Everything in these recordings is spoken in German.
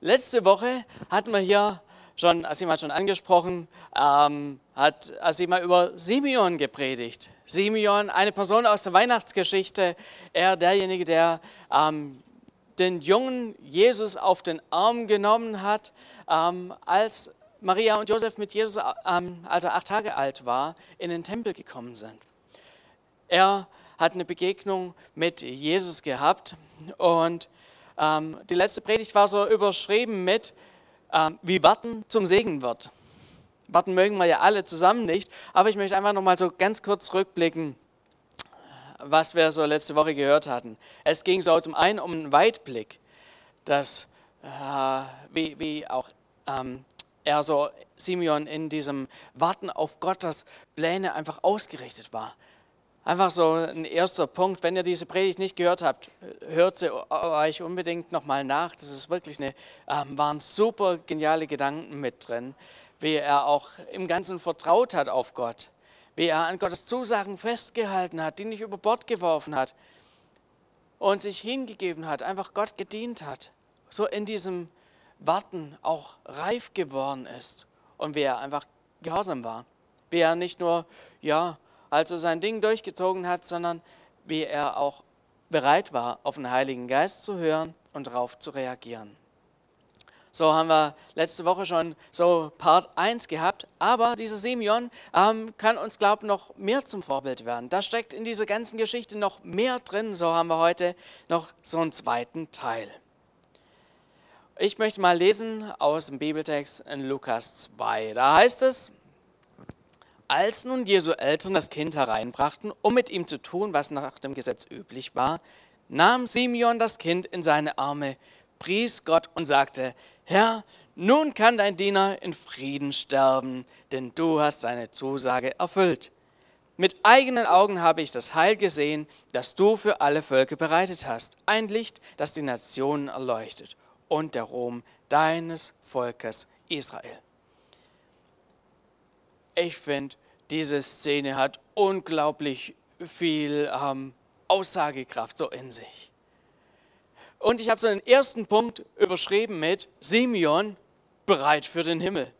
Letzte Woche hatten wir hier schon, Asim hat schon angesprochen, ähm, hat Asim über Simeon gepredigt. Simeon, eine Person aus der Weihnachtsgeschichte, er derjenige, der ähm, den jungen Jesus auf den Arm genommen hat, ähm, als Maria und Josef mit Jesus, ähm, als er acht Tage alt war, in den Tempel gekommen sind. Er hat eine Begegnung mit Jesus gehabt und ähm, die letzte Predigt war so überschrieben mit, ähm, wie Warten zum Segen wird. Warten mögen wir ja alle zusammen nicht, aber ich möchte einfach noch mal so ganz kurz rückblicken, was wir so letzte Woche gehört hatten. Es ging so zum einen um einen Weitblick, dass äh, wie, wie auch ähm, er so Simeon in diesem Warten auf Gottes Pläne einfach ausgerichtet war. Einfach so ein erster Punkt. Wenn ihr diese Predigt nicht gehört habt, hört sie euch unbedingt nochmal nach. Das ist wirklich eine, ähm, waren super geniale Gedanken mit drin, wie er auch im Ganzen vertraut hat auf Gott, wie er an Gottes Zusagen festgehalten hat, die nicht über Bord geworfen hat und sich hingegeben hat, einfach Gott gedient hat. So in diesem Warten auch reif geworden ist und wie er einfach gehorsam war. Wie er nicht nur, ja, also sein Ding durchgezogen hat, sondern wie er auch bereit war, auf den Heiligen Geist zu hören und darauf zu reagieren. So haben wir letzte Woche schon so Part 1 gehabt, aber dieser Simeon ähm, kann uns, glaube ich, noch mehr zum Vorbild werden. Da steckt in dieser ganzen Geschichte noch mehr drin. So haben wir heute noch so einen zweiten Teil. Ich möchte mal lesen aus dem Bibeltext in Lukas 2. Da heißt es, als nun Jesu Eltern das Kind hereinbrachten, um mit ihm zu tun, was nach dem Gesetz üblich war, nahm Simeon das Kind in seine Arme, pries Gott und sagte, Herr, nun kann dein Diener in Frieden sterben, denn du hast seine Zusage erfüllt. Mit eigenen Augen habe ich das Heil gesehen, das du für alle Völker bereitet hast, ein Licht, das die Nationen erleuchtet und der Ruhm deines Volkes Israel ich finde, diese Szene hat unglaublich viel ähm, Aussagekraft so in sich. Und ich habe so einen ersten Punkt überschrieben mit Simeon bereit für den Himmel.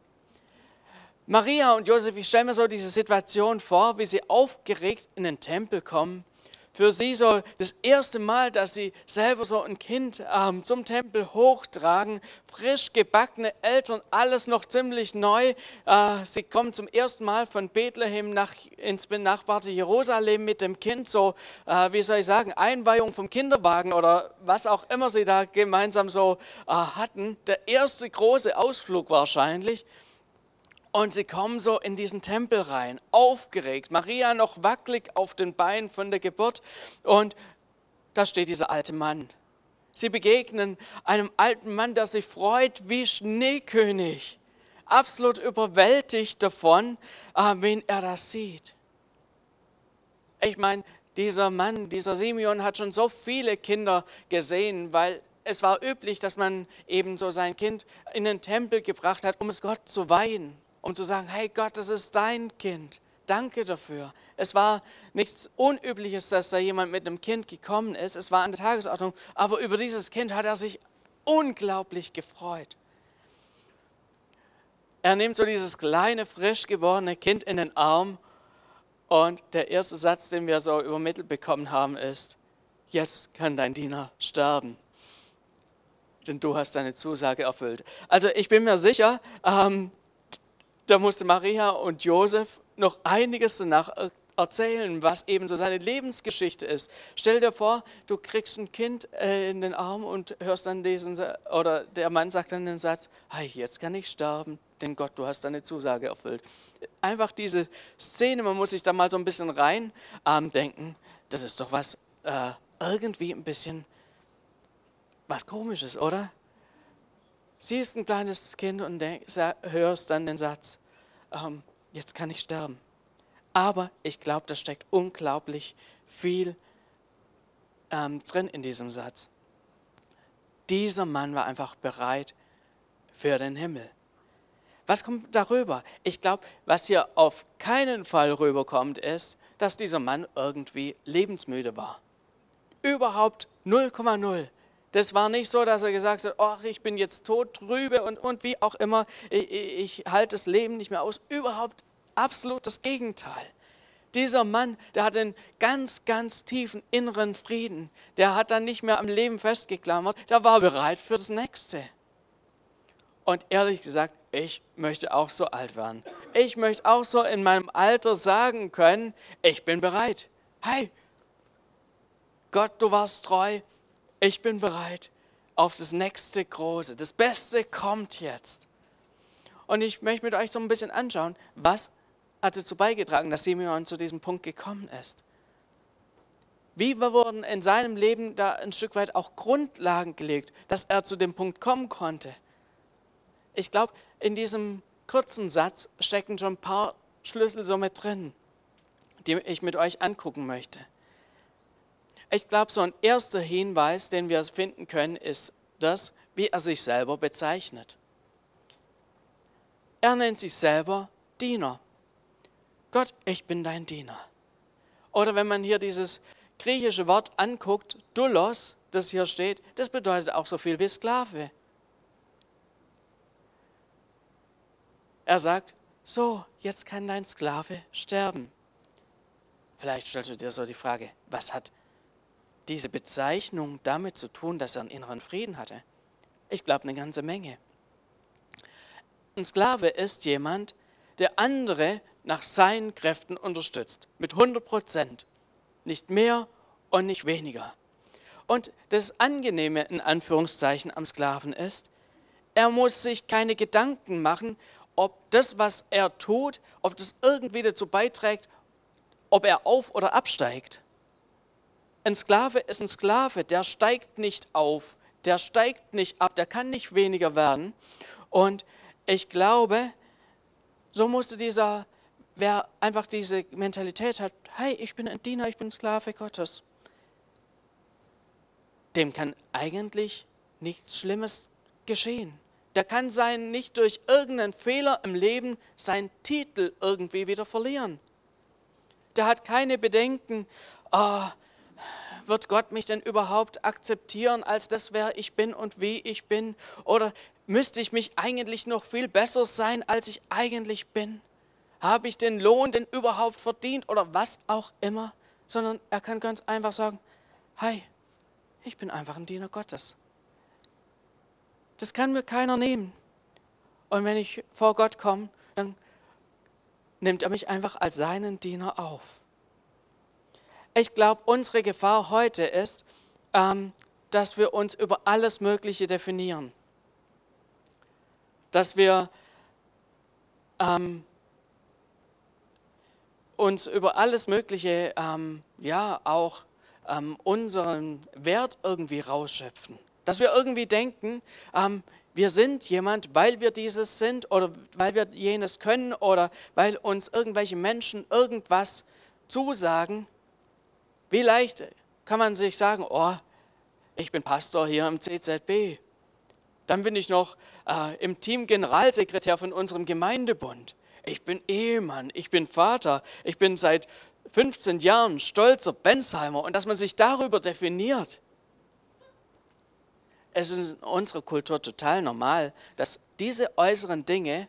Maria und Josef, ich stelle mir so diese Situation vor, wie sie aufgeregt in den Tempel kommen für sie so das erste Mal, dass sie selber so ein Kind ähm, zum Tempel hochtragen, frisch gebackene Eltern, alles noch ziemlich neu. Äh, sie kommen zum ersten Mal von Bethlehem nach, ins benachbarte Jerusalem mit dem Kind, so, äh, wie soll ich sagen, Einweihung vom Kinderwagen oder was auch immer sie da gemeinsam so äh, hatten. Der erste große Ausflug wahrscheinlich. Und sie kommen so in diesen Tempel rein, aufgeregt. Maria noch wackelig auf den Beinen von der Geburt. Und da steht dieser alte Mann. Sie begegnen einem alten Mann, der sich freut wie Schneekönig. Absolut überwältigt davon, äh, wen er das sieht. Ich meine, dieser Mann, dieser Simeon hat schon so viele Kinder gesehen, weil es war üblich, dass man eben so sein Kind in den Tempel gebracht hat, um es Gott zu weihen um zu sagen, hey Gott, das ist dein Kind. Danke dafür. Es war nichts Unübliches, dass da jemand mit einem Kind gekommen ist. Es war an der Tagesordnung. Aber über dieses Kind hat er sich unglaublich gefreut. Er nimmt so dieses kleine, frisch gewordene Kind in den Arm und der erste Satz, den wir so übermittelt bekommen haben, ist, jetzt kann dein Diener sterben, denn du hast deine Zusage erfüllt. Also ich bin mir sicher, ähm, da musste Maria und Josef noch einiges danach erzählen, was eben so seine Lebensgeschichte ist. Stell dir vor, du kriegst ein Kind äh, in den Arm und hörst dann diesen, oder der Mann sagt dann den Satz, hey, jetzt kann ich sterben, denn Gott, du hast deine Zusage erfüllt. Einfach diese Szene, man muss sich da mal so ein bisschen rein ähm, denken, das ist doch was, äh, irgendwie ein bisschen was Komisches, oder? Siehst ein kleines Kind und hörst dann den Satz, ähm, jetzt kann ich sterben. Aber ich glaube, da steckt unglaublich viel ähm, drin in diesem Satz. Dieser Mann war einfach bereit für den Himmel. Was kommt darüber? Ich glaube, was hier auf keinen Fall rüberkommt, ist, dass dieser Mann irgendwie lebensmüde war. Überhaupt 0,0. Das war nicht so, dass er gesagt hat, ach, ich bin jetzt tot trübe und, und wie auch immer, ich, ich, ich halte das Leben nicht mehr aus. Überhaupt absolut das Gegenteil. Dieser Mann, der hat einen ganz, ganz tiefen inneren Frieden. Der hat dann nicht mehr am Leben festgeklammert, der war bereit für das Nächste. Und ehrlich gesagt, ich möchte auch so alt werden. Ich möchte auch so in meinem Alter sagen können, ich bin bereit. Hey, Gott, du warst treu, ich bin bereit auf das nächste Große. Das Beste kommt jetzt. Und ich möchte mit euch so ein bisschen anschauen, was hat dazu beigetragen, dass Simeon zu diesem Punkt gekommen ist. Wie wurden in seinem Leben da ein Stück weit auch Grundlagen gelegt, dass er zu dem Punkt kommen konnte. Ich glaube, in diesem kurzen Satz stecken schon ein paar Schlüssel so mit drin, die ich mit euch angucken möchte. Ich glaube, so ein erster Hinweis, den wir finden können, ist das, wie er sich selber bezeichnet. Er nennt sich selber Diener. Gott, ich bin dein Diener. Oder wenn man hier dieses griechische Wort anguckt, Doulos, das hier steht, das bedeutet auch so viel wie Sklave. Er sagt, so, jetzt kann dein Sklave sterben. Vielleicht stellst du dir so die Frage, was hat diese Bezeichnung damit zu tun, dass er einen inneren Frieden hatte? Ich glaube eine ganze Menge. Ein Sklave ist jemand, der andere nach seinen Kräften unterstützt, mit 100 Prozent, nicht mehr und nicht weniger. Und das Angenehme in Anführungszeichen am Sklaven ist, er muss sich keine Gedanken machen, ob das, was er tut, ob das irgendwie dazu beiträgt, ob er auf oder absteigt. Ein Sklave ist ein Sklave, der steigt nicht auf, der steigt nicht ab, der kann nicht weniger werden. Und ich glaube, so musste dieser, wer einfach diese Mentalität hat, hey, ich bin ein Diener, ich bin Sklave Gottes, dem kann eigentlich nichts Schlimmes geschehen. Der kann sein, nicht durch irgendeinen Fehler im Leben seinen Titel irgendwie wieder verlieren. Der hat keine Bedenken, oh, wird Gott mich denn überhaupt akzeptieren als das, wer ich bin und wie ich bin? Oder müsste ich mich eigentlich noch viel besser sein, als ich eigentlich bin? Habe ich den Lohn denn überhaupt verdient oder was auch immer? Sondern er kann ganz einfach sagen, hi, ich bin einfach ein Diener Gottes. Das kann mir keiner nehmen. Und wenn ich vor Gott komme, dann nimmt er mich einfach als seinen Diener auf. Ich glaube, unsere Gefahr heute ist, ähm, dass wir uns über alles Mögliche definieren. Dass wir ähm, uns über alles Mögliche, ähm, ja, auch ähm, unseren Wert irgendwie rausschöpfen. Dass wir irgendwie denken, ähm, wir sind jemand, weil wir dieses sind oder weil wir jenes können oder weil uns irgendwelche Menschen irgendwas zusagen wie leicht kann man sich sagen, oh, ich bin Pastor hier im CZB. Dann bin ich noch äh, im Team Generalsekretär von unserem Gemeindebund. Ich bin Ehemann, ich bin Vater, ich bin seit 15 Jahren stolzer Bensheimer und dass man sich darüber definiert. Es ist in unserer Kultur total normal, dass diese äußeren Dinge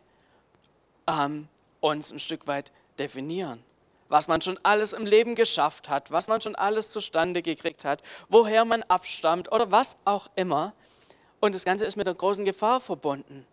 ähm, uns ein Stück weit definieren was man schon alles im Leben geschafft hat, was man schon alles zustande gekriegt hat, woher man abstammt oder was auch immer. Und das Ganze ist mit einer großen Gefahr verbunden.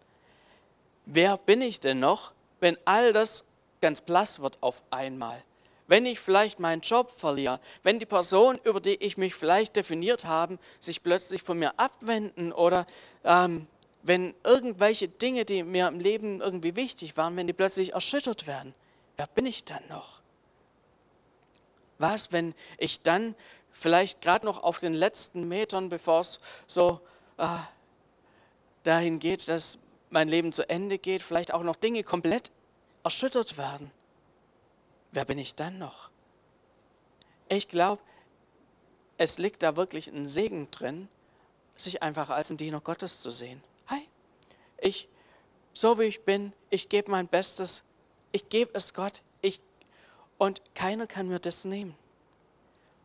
Wer bin ich denn noch, wenn all das ganz blass wird auf einmal? Wenn ich vielleicht meinen Job verliere, wenn die Person, über die ich mich vielleicht definiert habe, sich plötzlich von mir abwenden oder ähm, wenn irgendwelche Dinge, die mir im Leben irgendwie wichtig waren, wenn die plötzlich erschüttert werden, wer bin ich dann noch? Was, wenn ich dann vielleicht gerade noch auf den letzten Metern, bevor es so äh, dahin geht, dass mein Leben zu Ende geht, vielleicht auch noch Dinge komplett erschüttert werden? Wer bin ich dann noch? Ich glaube, es liegt da wirklich ein Segen drin, sich einfach als ein Diener Gottes zu sehen. Hi, ich, so wie ich bin, ich gebe mein Bestes, ich gebe es Gott, und keiner kann mir das nehmen.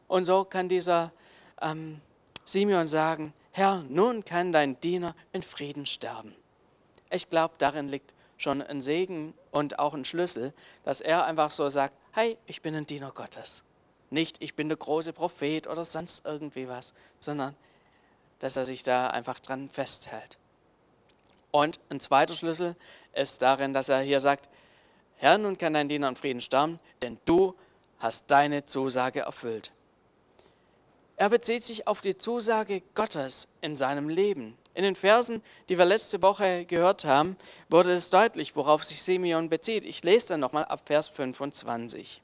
Und so kann dieser ähm, Simeon sagen, Herr, nun kann dein Diener in Frieden sterben. Ich glaube, darin liegt schon ein Segen und auch ein Schlüssel, dass er einfach so sagt, hey, ich bin ein Diener Gottes. Nicht, ich bin der große Prophet oder sonst irgendwie was, sondern dass er sich da einfach dran festhält. Und ein zweiter Schlüssel ist darin, dass er hier sagt, Herr, nun kann dein Diener in Frieden sterben, denn du hast deine Zusage erfüllt. Er bezieht sich auf die Zusage Gottes in seinem Leben. In den Versen, die wir letzte Woche gehört haben, wurde es deutlich, worauf sich Simeon bezieht. Ich lese dann nochmal ab Vers 25.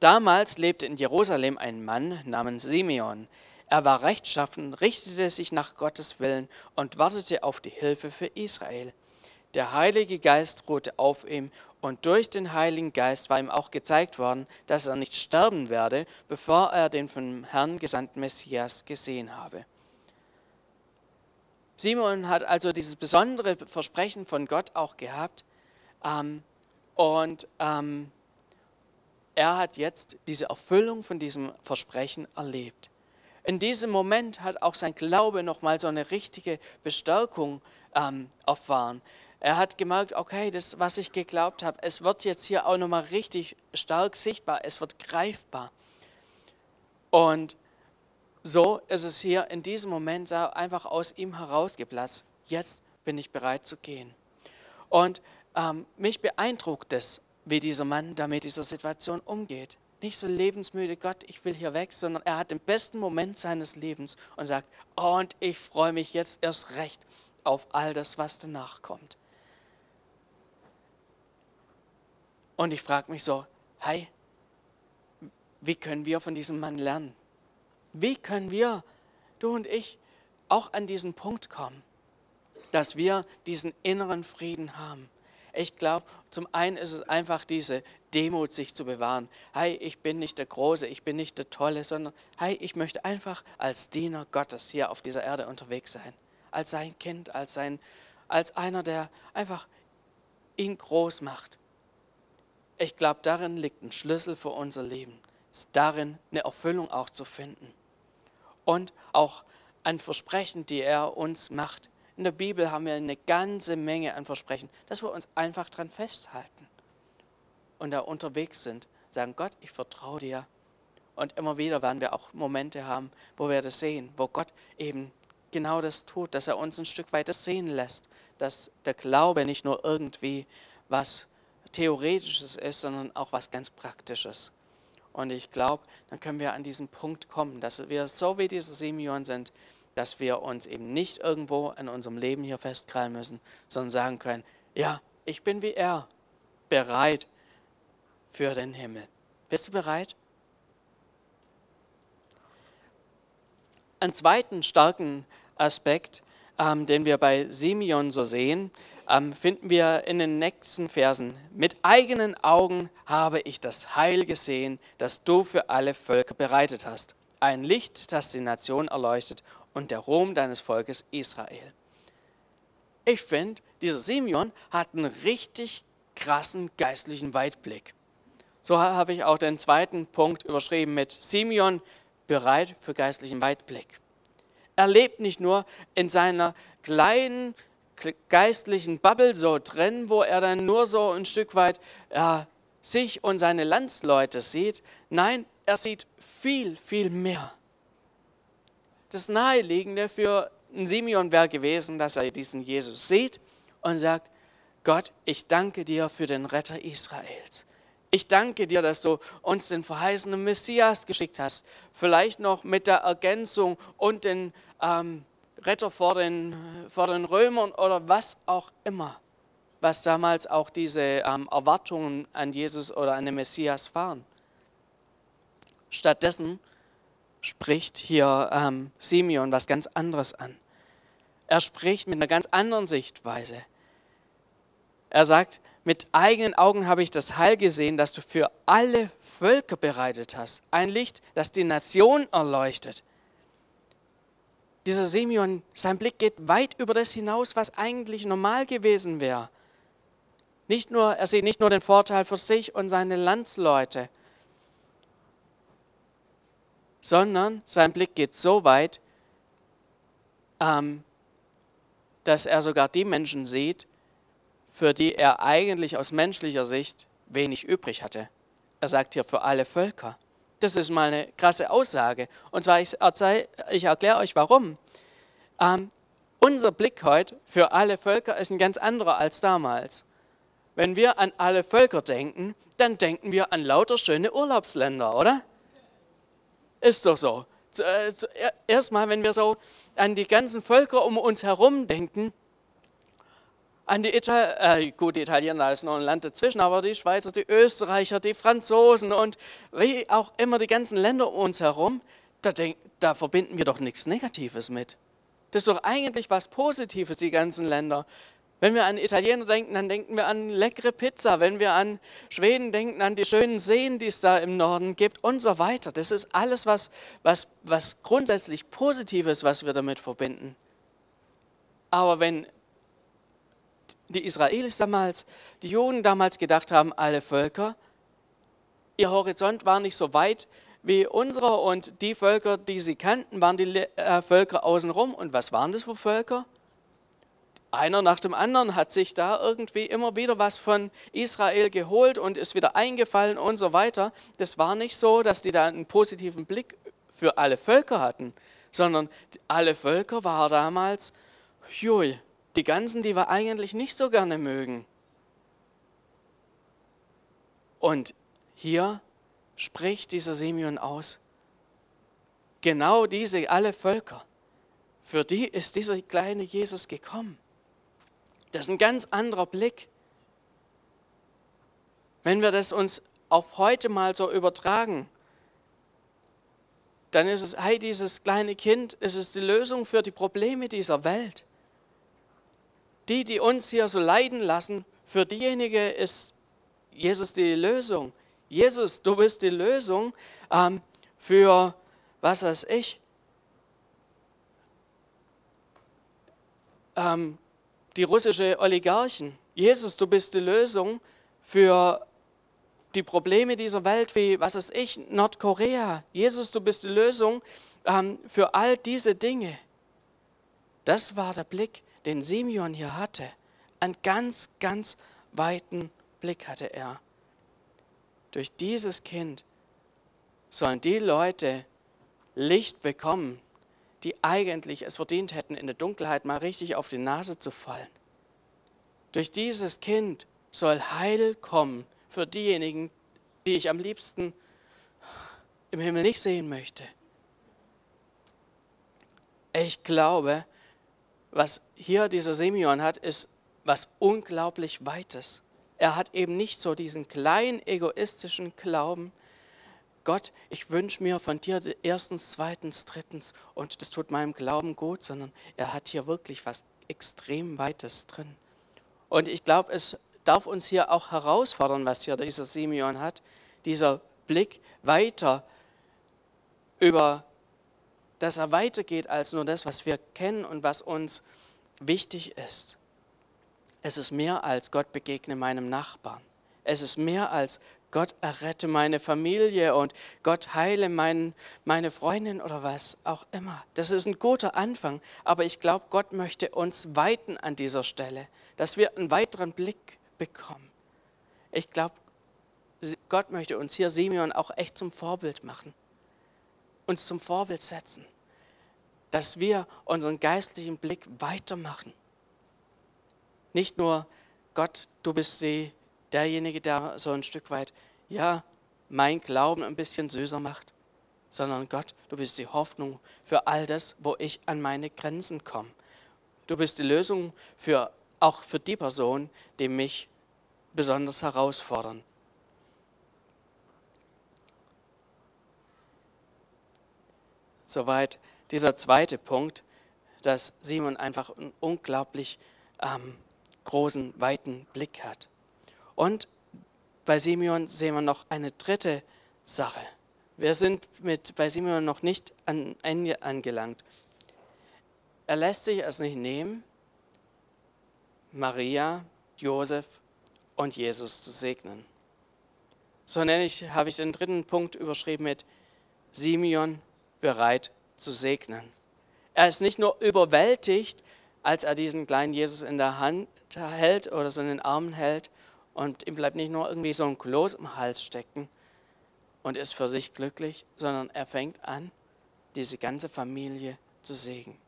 Damals lebte in Jerusalem ein Mann namens Simeon. Er war rechtschaffen, richtete sich nach Gottes Willen und wartete auf die Hilfe für Israel. Der Heilige Geist ruhte auf ihm und durch den Heiligen Geist war ihm auch gezeigt worden, dass er nicht sterben werde, bevor er den vom Herrn gesandten Messias gesehen habe. Simon hat also dieses besondere Versprechen von Gott auch gehabt ähm, und ähm, er hat jetzt diese Erfüllung von diesem Versprechen erlebt. In diesem Moment hat auch sein Glaube nochmal so eine richtige Bestärkung ähm, erfahren. Er hat gemerkt, okay, das, was ich geglaubt habe, es wird jetzt hier auch nochmal richtig stark sichtbar, es wird greifbar. Und so ist es hier in diesem Moment einfach aus ihm herausgeplatzt. Jetzt bin ich bereit zu gehen. Und ähm, mich beeindruckt es, wie dieser Mann da mit dieser Situation umgeht. Nicht so lebensmüde, Gott, ich will hier weg, sondern er hat den besten Moment seines Lebens und sagt, und ich freue mich jetzt erst recht auf all das, was danach kommt. Und ich frage mich so, hey, wie können wir von diesem Mann lernen? Wie können wir, du und ich, auch an diesen Punkt kommen, dass wir diesen inneren Frieden haben? Ich glaube, zum einen ist es einfach diese Demut, sich zu bewahren. Hey, ich bin nicht der Große, ich bin nicht der Tolle, sondern hey, ich möchte einfach als Diener Gottes hier auf dieser Erde unterwegs sein. Als sein Kind, als, sein, als einer, der einfach ihn groß macht. Ich glaube, darin liegt ein Schlüssel für unser Leben. Ist darin, eine Erfüllung auch zu finden und auch ein Versprechen, die er uns macht. In der Bibel haben wir eine ganze Menge an Versprechen, dass wir uns einfach dran festhalten und da unterwegs sind, sagen, Gott, ich vertraue dir. Und immer wieder werden wir auch Momente haben, wo wir das sehen, wo Gott eben genau das tut, dass er uns ein Stück weit das sehen lässt, dass der Glaube nicht nur irgendwie was Theoretisches ist, sondern auch was ganz Praktisches. Und ich glaube, dann können wir an diesen Punkt kommen, dass wir so wie diese Simeon sind, dass wir uns eben nicht irgendwo in unserem Leben hier festkrallen müssen, sondern sagen können, ja, ich bin wie er, bereit für den Himmel. Bist du bereit? Einen zweiten starken Aspekt, ähm, den wir bei Simeon so sehen, finden wir in den nächsten Versen. Mit eigenen Augen habe ich das Heil gesehen, das du für alle Völker bereitet hast. Ein Licht, das die Nation erleuchtet und der Ruhm deines Volkes Israel. Ich finde, dieser Simeon hat einen richtig krassen geistlichen Weitblick. So habe ich auch den zweiten Punkt überschrieben mit Simeon bereit für geistlichen Weitblick. Er lebt nicht nur in seiner kleinen geistlichen Bubble so drin, wo er dann nur so ein Stück weit ja, sich und seine Landsleute sieht. Nein, er sieht viel, viel mehr. Das Naheliegende für ein Simeon wäre gewesen, dass er diesen Jesus sieht und sagt, Gott, ich danke dir für den Retter Israels. Ich danke dir, dass du uns den verheißenen Messias geschickt hast. Vielleicht noch mit der Ergänzung und den ähm, Retter vor den, vor den Römern oder was auch immer, was damals auch diese ähm, Erwartungen an Jesus oder an den Messias waren. Stattdessen spricht hier ähm, Simeon was ganz anderes an. Er spricht mit einer ganz anderen Sichtweise. Er sagt, mit eigenen Augen habe ich das Heil gesehen, das du für alle Völker bereitet hast. Ein Licht, das die Nation erleuchtet dieser Simeon, sein Blick geht weit über das hinaus, was eigentlich normal gewesen wäre. Nicht nur, er sieht nicht nur den Vorteil für sich und seine Landsleute, sondern sein Blick geht so weit, ähm, dass er sogar die Menschen sieht, für die er eigentlich aus menschlicher Sicht wenig übrig hatte. Er sagt hier für alle Völker. Das ist mal eine krasse Aussage. Und zwar, ich, ich erkläre euch warum. Ähm, unser Blick heute für alle Völker ist ein ganz anderer als damals. Wenn wir an alle Völker denken, dann denken wir an lauter schöne Urlaubsländer, oder? Ist doch so. Äh, Erstmal, wenn wir so an die ganzen Völker um uns herum denken, an die Italiener, äh, gut, die Italiener, ist noch ein Land dazwischen, aber die Schweizer, die Österreicher, die Franzosen und wie auch immer die ganzen Länder um uns herum, da, denk, da verbinden wir doch nichts Negatives mit. Das ist doch eigentlich was Positives, die ganzen Länder. Wenn wir an Italiener denken, dann denken wir an leckere Pizza. Wenn wir an Schweden denken, an die schönen Seen, die es da im Norden gibt und so weiter. Das ist alles was, was, was grundsätzlich Positives, was wir damit verbinden. Aber wenn die Israelis damals, die Juden damals gedacht haben, alle Völker, ihr Horizont war nicht so weit wie unserer und die Völker, die sie kannten, waren die äh, Völker außenrum. Und was waren das für Völker? Einer nach dem anderen hat sich da irgendwie immer wieder was von Israel geholt und ist wieder eingefallen und so weiter. Das war nicht so, dass die da einen positiven Blick für alle Völker hatten, sondern alle Völker waren damals, jui, die ganzen, die wir eigentlich nicht so gerne mögen. Und hier spricht dieser Simeon aus, genau diese alle Völker, für die ist dieser kleine Jesus gekommen. Das ist ein ganz anderer Blick. Wenn wir das uns auf heute mal so übertragen, dann ist es, hey, dieses kleine Kind, es ist die Lösung für die Probleme dieser Welt die, die uns hier so leiden lassen, für diejenigen ist Jesus die Lösung. Jesus, du bist die Lösung ähm, für, was weiß ich, ähm, die russische Oligarchen. Jesus, du bist die Lösung für die Probleme dieser Welt, wie, was weiß ich, Nordkorea. Jesus, du bist die Lösung ähm, für all diese Dinge. Das war der Blick den Simeon hier hatte, einen ganz, ganz weiten Blick hatte er. Durch dieses Kind sollen die Leute Licht bekommen, die eigentlich es verdient hätten, in der Dunkelheit mal richtig auf die Nase zu fallen. Durch dieses Kind soll Heil kommen für diejenigen, die ich am liebsten im Himmel nicht sehen möchte. Ich glaube, was hier dieser Simeon hat, ist was unglaublich Weites. Er hat eben nicht so diesen kleinen egoistischen Glauben, Gott, ich wünsche mir von dir erstens, zweitens, drittens und das tut meinem Glauben gut, sondern er hat hier wirklich was extrem Weites drin. Und ich glaube, es darf uns hier auch herausfordern, was hier dieser Simeon hat, dieser Blick weiter über dass er weitergeht als nur das, was wir kennen und was uns wichtig ist. Es ist mehr als Gott begegne meinem Nachbarn. Es ist mehr als Gott errette meine Familie und Gott heile mein, meine Freundin oder was auch immer. Das ist ein guter Anfang, aber ich glaube, Gott möchte uns weiten an dieser Stelle, dass wir einen weiteren Blick bekommen. Ich glaube, Gott möchte uns hier Simeon auch echt zum Vorbild machen uns zum Vorbild setzen, dass wir unseren geistlichen Blick weitermachen. Nicht nur, Gott, du bist die, derjenige, der so ein Stück weit, ja, mein Glauben ein bisschen süßer macht, sondern Gott, du bist die Hoffnung für all das, wo ich an meine Grenzen komme. Du bist die Lösung für, auch für die Person, die mich besonders herausfordern. Soweit dieser zweite Punkt, dass Simon einfach einen unglaublich ähm, großen, weiten Blick hat. Und bei Simeon sehen wir noch eine dritte Sache. Wir sind mit, bei Simeon noch nicht an Ende angelangt. Er lässt sich es nicht nehmen, Maria, Josef und Jesus zu segnen. So nenne ich, habe ich den dritten Punkt überschrieben mit Simeon bereit zu segnen. Er ist nicht nur überwältigt, als er diesen kleinen Jesus in der Hand hält oder so in den Armen hält und ihm bleibt nicht nur irgendwie so ein Kloß im Hals stecken und ist für sich glücklich, sondern er fängt an, diese ganze Familie zu segnen.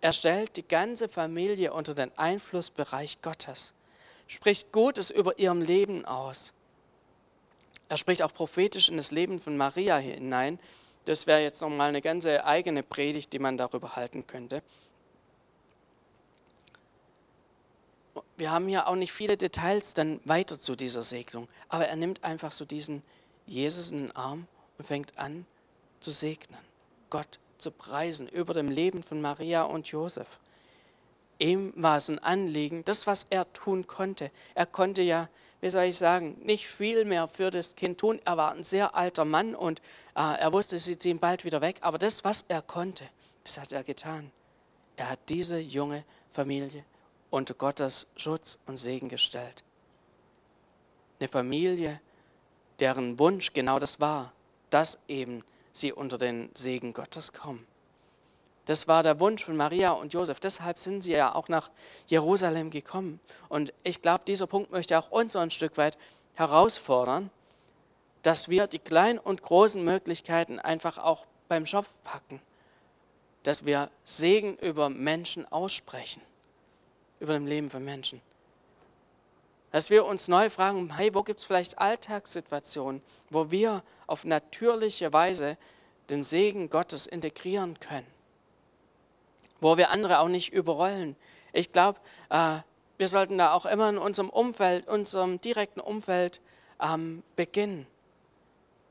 Er stellt die ganze Familie unter den Einflussbereich Gottes, spricht Gutes über ihrem Leben aus. Er spricht auch prophetisch in das Leben von Maria hinein. Das wäre jetzt nochmal eine ganze eigene Predigt, die man darüber halten könnte. Wir haben hier auch nicht viele Details dann weiter zu dieser Segnung, aber er nimmt einfach so diesen Jesus in den Arm und fängt an zu segnen, Gott zu preisen über dem Leben von Maria und Josef. Ihm war es ein Anliegen, das, was er tun konnte. Er konnte ja, wie soll ich sagen, nicht viel mehr für das Kind tun. Er war ein sehr alter Mann und äh, er wusste, sie ziehen bald wieder weg. Aber das, was er konnte, das hat er getan. Er hat diese junge Familie unter Gottes Schutz und Segen gestellt. Eine Familie, deren Wunsch genau das war, dass eben sie unter den Segen Gottes kommen. Das war der Wunsch von Maria und Josef. Deshalb sind sie ja auch nach Jerusalem gekommen. Und ich glaube, dieser Punkt möchte auch uns so ein Stück weit herausfordern, dass wir die kleinen und großen Möglichkeiten einfach auch beim Schopf packen. Dass wir Segen über Menschen aussprechen, über dem Leben von Menschen. Dass wir uns neu fragen, hey, wo gibt es vielleicht Alltagssituationen, wo wir auf natürliche Weise den Segen Gottes integrieren können wo wir andere auch nicht überrollen. Ich glaube, äh, wir sollten da auch immer in unserem Umfeld, unserem direkten Umfeld ähm, beginnen,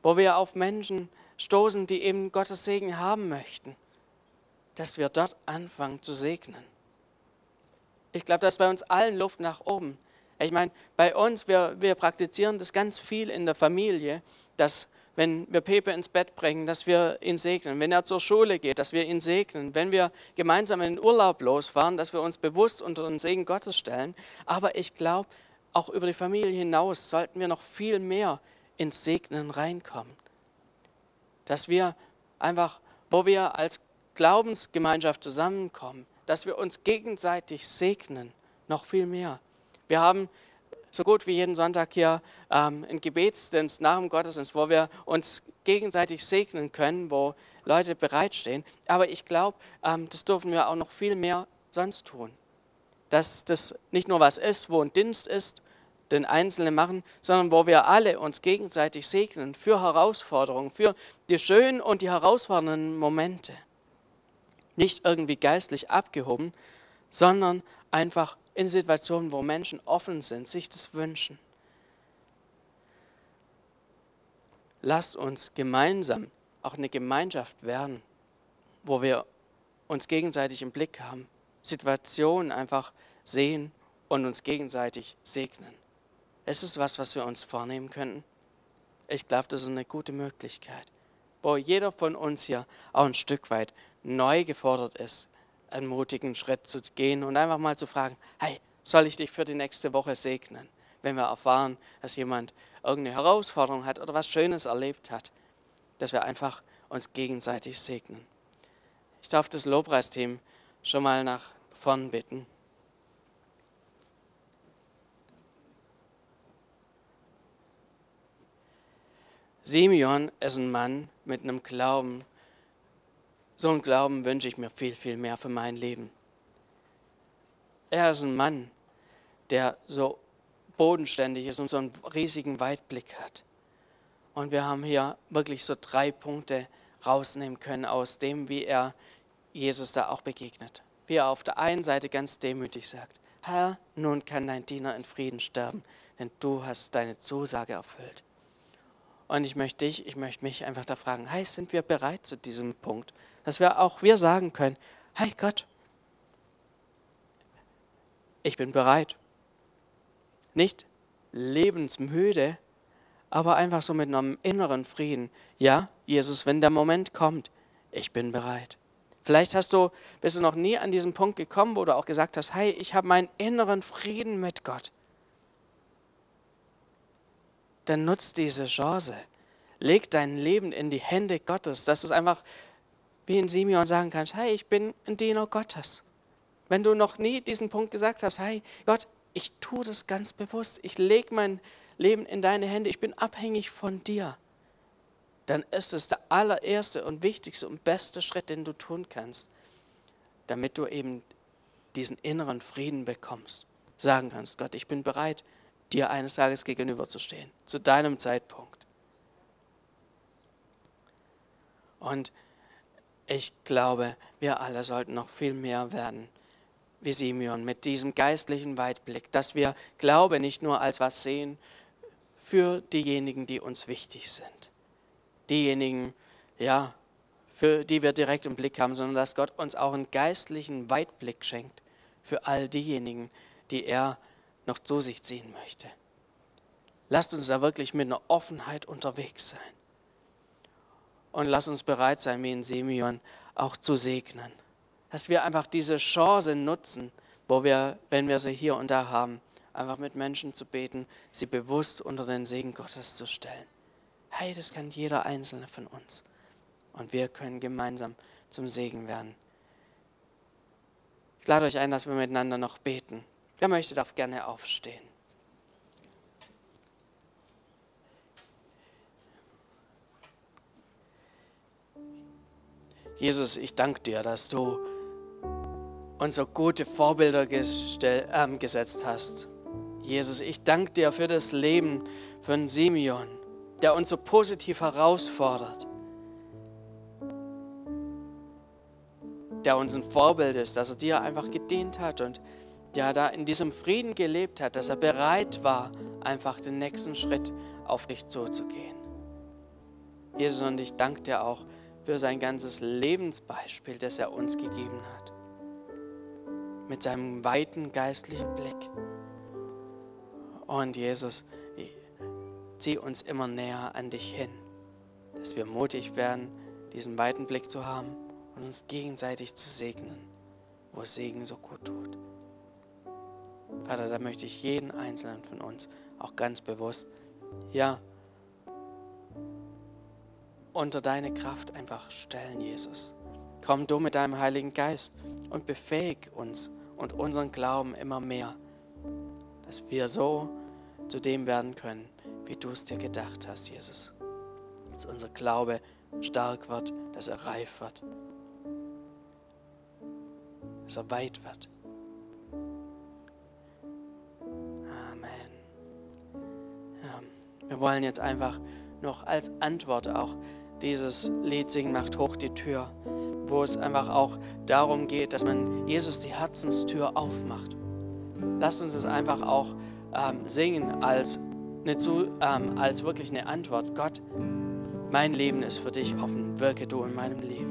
wo wir auf Menschen stoßen, die eben Gottes Segen haben möchten, dass wir dort anfangen zu segnen. Ich glaube, da ist bei uns allen Luft nach oben. Ich meine, bei uns, wir, wir praktizieren das ganz viel in der Familie, dass wenn wir Pepe ins Bett bringen, dass wir ihn segnen. Wenn er zur Schule geht, dass wir ihn segnen. Wenn wir gemeinsam in den Urlaub losfahren, dass wir uns bewusst unter den Segen Gottes stellen. Aber ich glaube, auch über die Familie hinaus sollten wir noch viel mehr ins Segnen reinkommen. Dass wir einfach, wo wir als Glaubensgemeinschaft zusammenkommen, dass wir uns gegenseitig segnen, noch viel mehr. Wir haben so gut wie jeden Sonntag hier ähm, einen Gebetsdienst nach dem Gottesdienst, wo wir uns gegenseitig segnen können, wo Leute bereitstehen. Aber ich glaube, ähm, das dürfen wir auch noch viel mehr sonst tun. Dass das nicht nur was ist, wo ein Dienst ist, den Einzelnen machen, sondern wo wir alle uns gegenseitig segnen für Herausforderungen, für die schönen und die herausfordernden Momente. Nicht irgendwie geistlich abgehoben, sondern einfach in Situationen, wo Menschen offen sind, sich das wünschen. Lasst uns gemeinsam auch eine Gemeinschaft werden, wo wir uns gegenseitig im Blick haben, Situationen einfach sehen und uns gegenseitig segnen. Es ist was, was wir uns vornehmen könnten. Ich glaube, das ist eine gute Möglichkeit, wo jeder von uns hier auch ein Stück weit neu gefordert ist, einen mutigen Schritt zu gehen und einfach mal zu fragen, hey, soll ich dich für die nächste Woche segnen? Wenn wir erfahren, dass jemand irgendeine Herausforderung hat oder was Schönes erlebt hat, dass wir einfach uns gegenseitig segnen. Ich darf das Lobpreisteam schon mal nach vorn bitten. Simeon ist ein Mann mit einem Glauben, so einen Glauben wünsche ich mir viel, viel mehr für mein Leben. Er ist ein Mann, der so bodenständig ist und so einen riesigen Weitblick hat. Und wir haben hier wirklich so drei Punkte rausnehmen können aus dem, wie er Jesus da auch begegnet. Wie er auf der einen Seite ganz demütig sagt, Herr, nun kann dein Diener in Frieden sterben, denn du hast deine Zusage erfüllt. Und ich möchte dich, ich möchte mich einfach da fragen, hey, sind wir bereit zu diesem Punkt? Dass wir auch wir sagen können, hey Gott, ich bin bereit. Nicht lebensmüde, aber einfach so mit einem inneren Frieden. Ja, Jesus, wenn der Moment kommt, ich bin bereit. Vielleicht hast du, bist du noch nie an diesen Punkt gekommen, wo du auch gesagt hast, hey, ich habe meinen inneren Frieden mit Gott. Dann nutzt diese Chance. Leg dein Leben in die Hände Gottes, dass du es einfach wie in Simeon sagen kannst, hey, ich bin ein Diener Gottes. Wenn du noch nie diesen Punkt gesagt hast, hey Gott, ich tue das ganz bewusst, ich lege mein Leben in deine Hände, ich bin abhängig von dir, dann ist es der allererste und wichtigste und beste Schritt, den du tun kannst, damit du eben diesen inneren Frieden bekommst. Sagen kannst, Gott, ich bin bereit, dir eines Tages gegenüberzustehen, zu deinem Zeitpunkt. Und ich glaube, wir alle sollten noch viel mehr werden wie Simeon mit diesem geistlichen Weitblick, dass wir Glaube nicht nur als was sehen für diejenigen, die uns wichtig sind, diejenigen, ja, für die wir direkt im Blick haben, sondern dass Gott uns auch einen geistlichen Weitblick schenkt für all diejenigen, die er noch zu sich ziehen möchte. Lasst uns da wirklich mit einer Offenheit unterwegs sein. Und lasst uns bereit sein, wie in Simeon auch zu segnen. Dass wir einfach diese Chance nutzen, wo wir, wenn wir sie hier und da haben, einfach mit Menschen zu beten, sie bewusst unter den Segen Gottes zu stellen. Hey, das kann jeder Einzelne von uns. Und wir können gemeinsam zum Segen werden. Ich lade euch ein, dass wir miteinander noch beten. Wer möchte, darf gerne aufstehen. Jesus, ich danke dir, dass du uns so gute Vorbilder gestell, äh, gesetzt hast. Jesus, ich danke dir für das Leben von Simeon, der uns so positiv herausfordert, der uns ein Vorbild ist, dass er dir einfach gedient hat und ja, da in diesem Frieden gelebt hat, dass er bereit war, einfach den nächsten Schritt auf dich zuzugehen. Jesus, und ich danke dir auch für sein ganzes Lebensbeispiel, das er uns gegeben hat. Mit seinem weiten geistlichen Blick. Und Jesus, zieh uns immer näher an dich hin, dass wir mutig werden, diesen weiten Blick zu haben und uns gegenseitig zu segnen, wo Segen so gut tut. Vater, da möchte ich jeden einzelnen von uns auch ganz bewusst, ja, unter deine Kraft einfach stellen, Jesus. Komm du mit deinem Heiligen Geist und befähig uns und unseren Glauben immer mehr, dass wir so zu dem werden können, wie du es dir gedacht hast, Jesus. Dass unser Glaube stark wird, dass er reif wird, dass er weit wird. Amen. Ja, wir wollen jetzt einfach noch als Antwort auch dieses Lied singen, macht hoch die Tür, wo es einfach auch darum geht, dass man Jesus die Herzenstür aufmacht. Lasst uns es einfach auch ähm, singen als, eine zu, ähm, als wirklich eine Antwort. Gott, mein Leben ist für dich offen. Wirke du in meinem Leben.